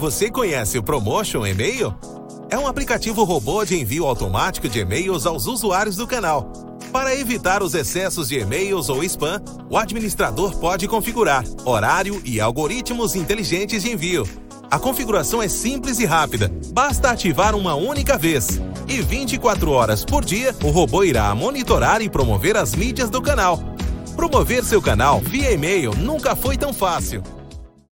Você conhece o Promotion E-mail? É um aplicativo robô de envio automático de e-mails aos usuários do canal. Para evitar os excessos de e-mails ou spam, o administrador pode configurar horário e algoritmos inteligentes de envio. A configuração é simples e rápida, basta ativar uma única vez. E 24 horas por dia, o robô irá monitorar e promover as mídias do canal. Promover seu canal via e-mail nunca foi tão fácil.